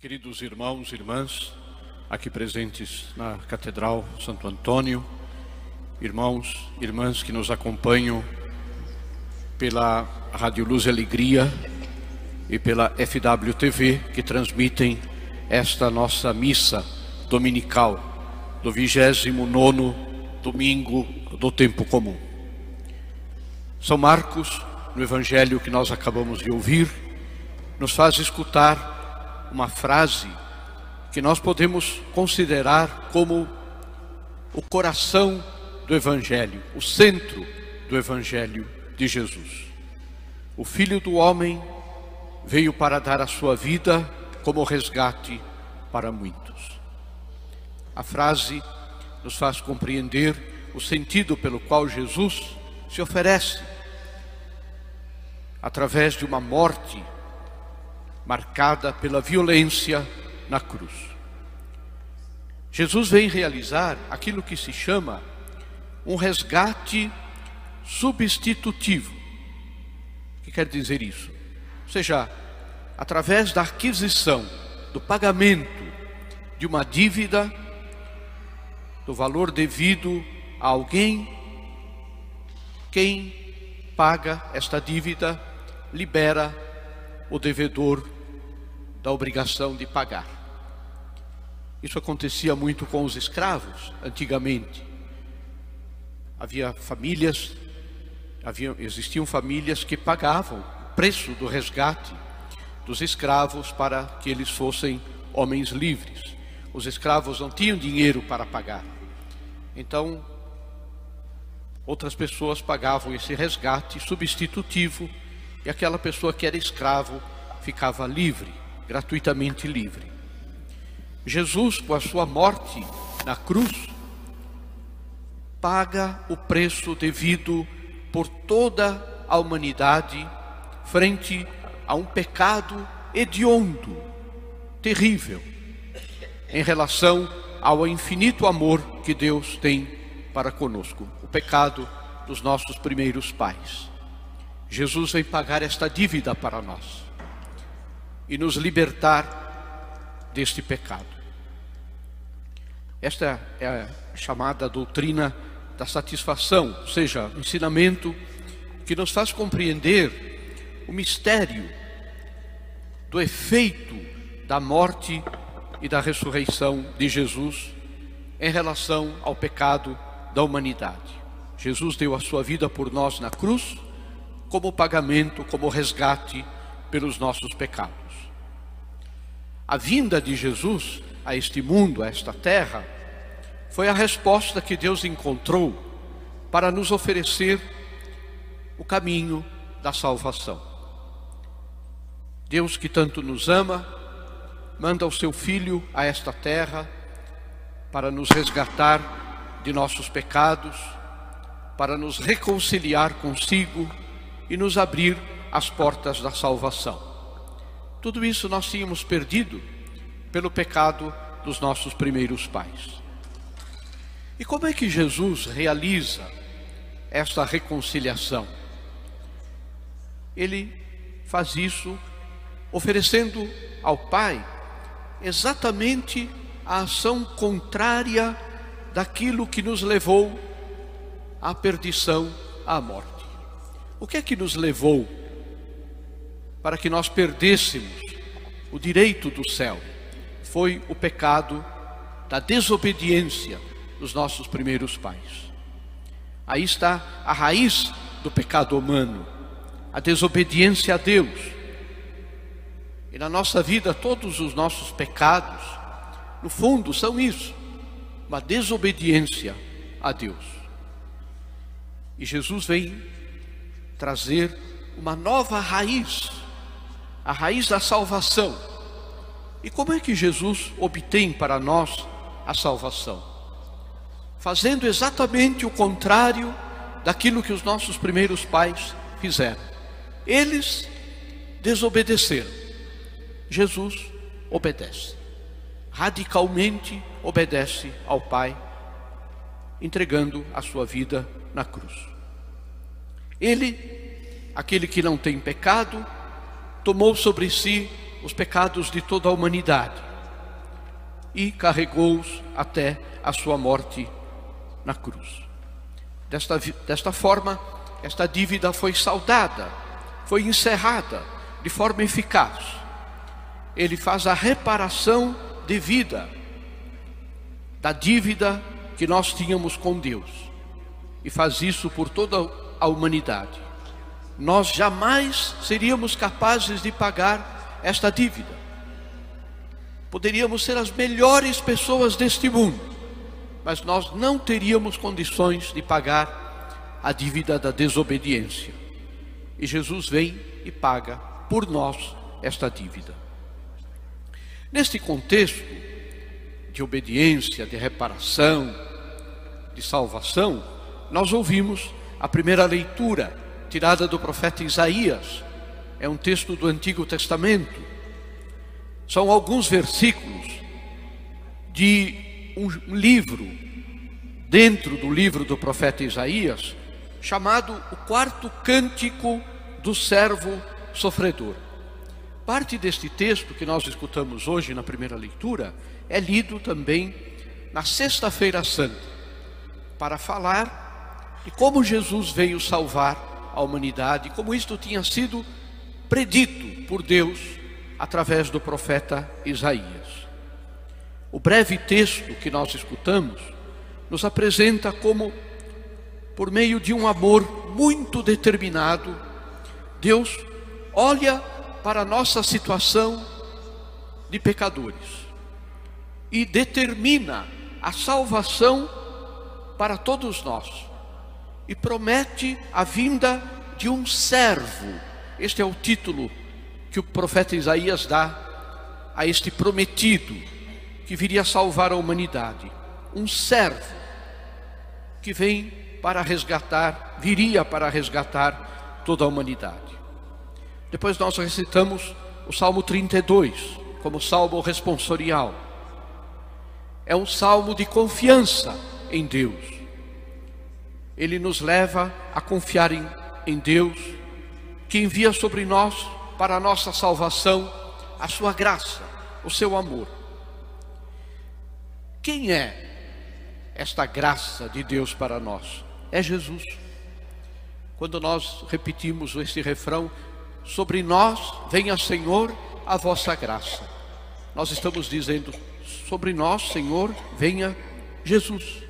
Queridos irmãos e irmãs, aqui presentes na Catedral Santo Antônio, irmãos e irmãs que nos acompanham pela Rádio Luz e Alegria e pela FWTV, que transmitem esta nossa missa dominical do 29 domingo do tempo comum. São Marcos, no evangelho que nós acabamos de ouvir, nos faz escutar uma frase que nós podemos considerar como o coração do Evangelho, o centro do Evangelho de Jesus. O Filho do Homem veio para dar a sua vida como resgate para muitos. A frase nos faz compreender o sentido pelo qual Jesus se oferece através de uma morte marcada pela violência na cruz. Jesus vem realizar aquilo que se chama um resgate substitutivo. O que quer dizer isso? Ou seja, através da aquisição, do pagamento de uma dívida, do valor devido a alguém, quem paga esta dívida libera o devedor da obrigação de pagar. Isso acontecia muito com os escravos antigamente. Havia famílias, havia, existiam famílias que pagavam o preço do resgate dos escravos para que eles fossem homens livres. Os escravos não tinham dinheiro para pagar. Então, outras pessoas pagavam esse resgate substitutivo e aquela pessoa que era escravo ficava livre gratuitamente livre. Jesus, com a sua morte na cruz, paga o preço devido por toda a humanidade frente a um pecado hediondo, terrível, em relação ao infinito amor que Deus tem para conosco, o pecado dos nossos primeiros pais. Jesus vem pagar esta dívida para nós e nos libertar deste pecado. Esta é a chamada doutrina da satisfação, ou seja, o ensinamento que nos faz compreender o mistério do efeito da morte e da ressurreição de Jesus em relação ao pecado da humanidade. Jesus deu a sua vida por nós na cruz, como pagamento, como resgate pelos nossos pecados. A vinda de Jesus a este mundo, a esta terra, foi a resposta que Deus encontrou para nos oferecer o caminho da salvação. Deus que tanto nos ama, manda o seu Filho a esta terra para nos resgatar de nossos pecados, para nos reconciliar consigo e nos abrir as portas da salvação. Tudo isso nós tínhamos perdido pelo pecado dos nossos primeiros pais. E como é que Jesus realiza esta reconciliação? Ele faz isso oferecendo ao Pai exatamente a ação contrária daquilo que nos levou à perdição, à morte. O que é que nos levou para que nós perdêssemos o direito do céu foi o pecado da desobediência dos nossos primeiros pais. Aí está a raiz do pecado humano, a desobediência a Deus. E na nossa vida, todos os nossos pecados, no fundo, são isso: uma desobediência a Deus. E Jesus vem trazer uma nova raiz a raiz da salvação. E como é que Jesus obtém para nós a salvação? Fazendo exatamente o contrário daquilo que os nossos primeiros pais fizeram. Eles desobedeceram. Jesus obedece. Radicalmente obedece ao Pai, entregando a sua vida na cruz. Ele, aquele que não tem pecado, tomou sobre si os pecados de toda a humanidade e carregou-os até a sua morte na cruz. Desta, desta forma, esta dívida foi saldada, foi encerrada de forma eficaz. Ele faz a reparação devida da dívida que nós tínhamos com Deus e faz isso por toda a humanidade. Nós jamais seríamos capazes de pagar esta dívida. Poderíamos ser as melhores pessoas deste mundo, mas nós não teríamos condições de pagar a dívida da desobediência. E Jesus vem e paga por nós esta dívida. Neste contexto de obediência, de reparação, de salvação, nós ouvimos a primeira leitura tirada do profeta Isaías. É um texto do Antigo Testamento. São alguns versículos de um livro, dentro do livro do profeta Isaías, chamado o quarto cântico do servo sofredor. Parte deste texto que nós escutamos hoje na primeira leitura é lido também na Sexta-feira Santa, para falar de como Jesus veio salvar humanidade, como isto tinha sido predito por Deus através do profeta Isaías. O breve texto que nós escutamos nos apresenta como, por meio de um amor muito determinado, Deus olha para a nossa situação de pecadores e determina a salvação para todos nós e promete a vinda de um servo. Este é o título que o profeta Isaías dá a este prometido que viria salvar a humanidade. Um servo que vem para resgatar, viria para resgatar toda a humanidade. Depois nós recitamos o Salmo 32 como salmo responsorial. É um salmo de confiança em Deus. Ele nos leva a confiar em, em Deus, que envia sobre nós, para a nossa salvação, a sua graça, o seu amor. Quem é esta graça de Deus para nós? É Jesus. Quando nós repetimos este refrão, sobre nós venha, Senhor, a vossa graça. Nós estamos dizendo, sobre nós, Senhor, venha Jesus,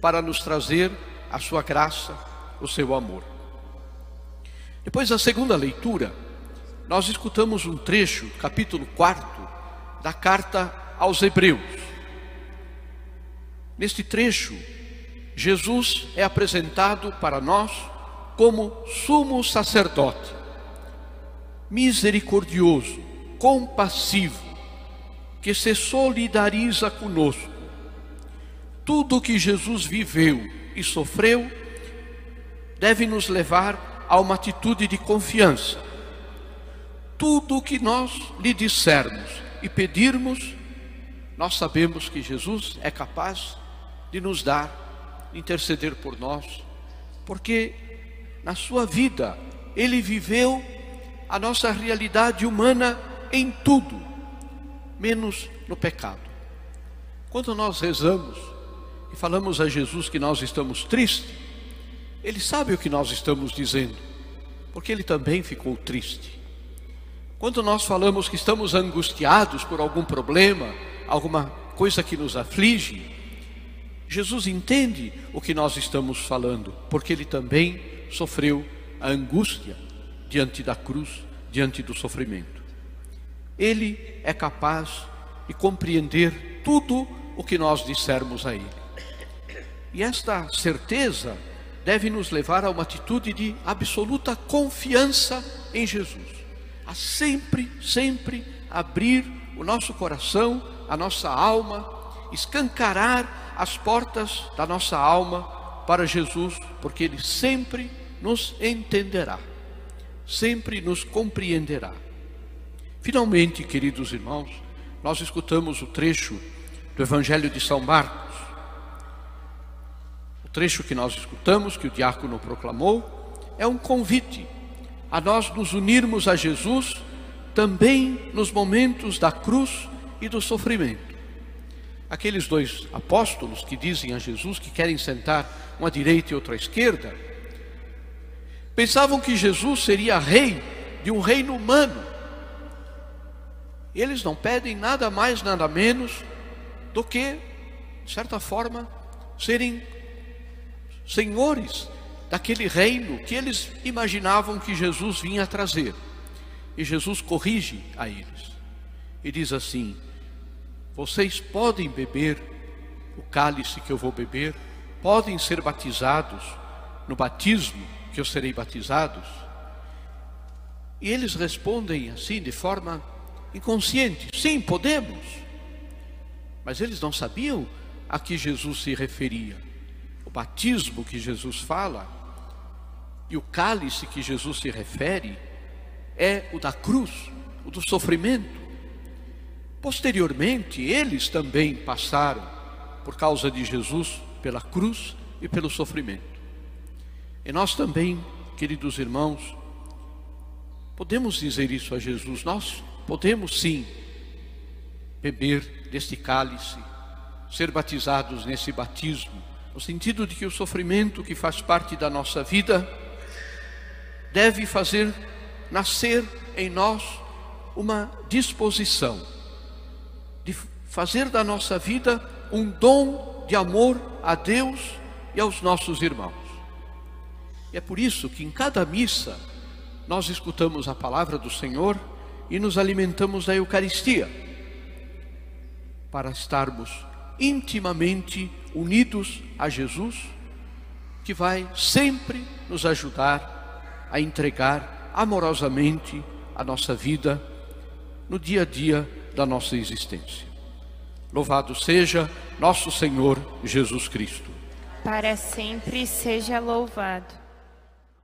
para nos trazer a sua graça, o seu amor. Depois da segunda leitura, nós escutamos um trecho, capítulo 4, da carta aos Hebreus. Neste trecho, Jesus é apresentado para nós como sumo sacerdote misericordioso, compassivo, que se solidariza conosco. Tudo o que Jesus viveu e sofreu deve nos levar a uma atitude de confiança. Tudo o que nós lhe dissermos e pedirmos, nós sabemos que Jesus é capaz de nos dar, interceder por nós, porque na sua vida ele viveu a nossa realidade humana em tudo, menos no pecado. Quando nós rezamos e falamos a Jesus que nós estamos tristes, Ele sabe o que nós estamos dizendo, porque Ele também ficou triste. Quando nós falamos que estamos angustiados por algum problema, alguma coisa que nos aflige, Jesus entende o que nós estamos falando, porque Ele também sofreu a angústia diante da cruz, diante do sofrimento. Ele é capaz de compreender tudo o que nós dissermos a Ele. E esta certeza deve nos levar a uma atitude de absoluta confiança em Jesus, a sempre, sempre abrir o nosso coração, a nossa alma, escancarar as portas da nossa alma para Jesus, porque Ele sempre nos entenderá sempre nos compreenderá. Finalmente, queridos irmãos, nós escutamos o trecho do Evangelho de São Marcos. Trecho que nós escutamos, que o diácono proclamou, é um convite a nós nos unirmos a Jesus também nos momentos da cruz e do sofrimento. Aqueles dois apóstolos que dizem a Jesus que querem sentar uma à direita e outra à esquerda, pensavam que Jesus seria rei de um reino humano. Eles não pedem nada mais, nada menos do que, de certa forma, serem senhores daquele reino que eles imaginavam que Jesus vinha trazer. E Jesus corrige a eles e diz assim: Vocês podem beber o cálice que eu vou beber, podem ser batizados no batismo que eu serei batizados. E eles respondem assim de forma inconsciente: Sim, podemos. Mas eles não sabiam a que Jesus se referia. O batismo que Jesus fala e o cálice que Jesus se refere é o da cruz, o do sofrimento. Posteriormente, eles também passaram, por causa de Jesus, pela cruz e pelo sofrimento. E nós também, queridos irmãos, podemos dizer isso a Jesus, nós podemos sim beber deste cálice, ser batizados nesse batismo, no sentido de que o sofrimento que faz parte da nossa vida deve fazer nascer em nós uma disposição de fazer da nossa vida um dom de amor a Deus e aos nossos irmãos. E é por isso que em cada missa nós escutamos a palavra do Senhor e nos alimentamos da Eucaristia, para estarmos intimamente unidos a Jesus, que vai sempre nos ajudar a entregar amorosamente a nossa vida no dia a dia da nossa existência. Louvado seja nosso Senhor Jesus Cristo. Para sempre seja louvado.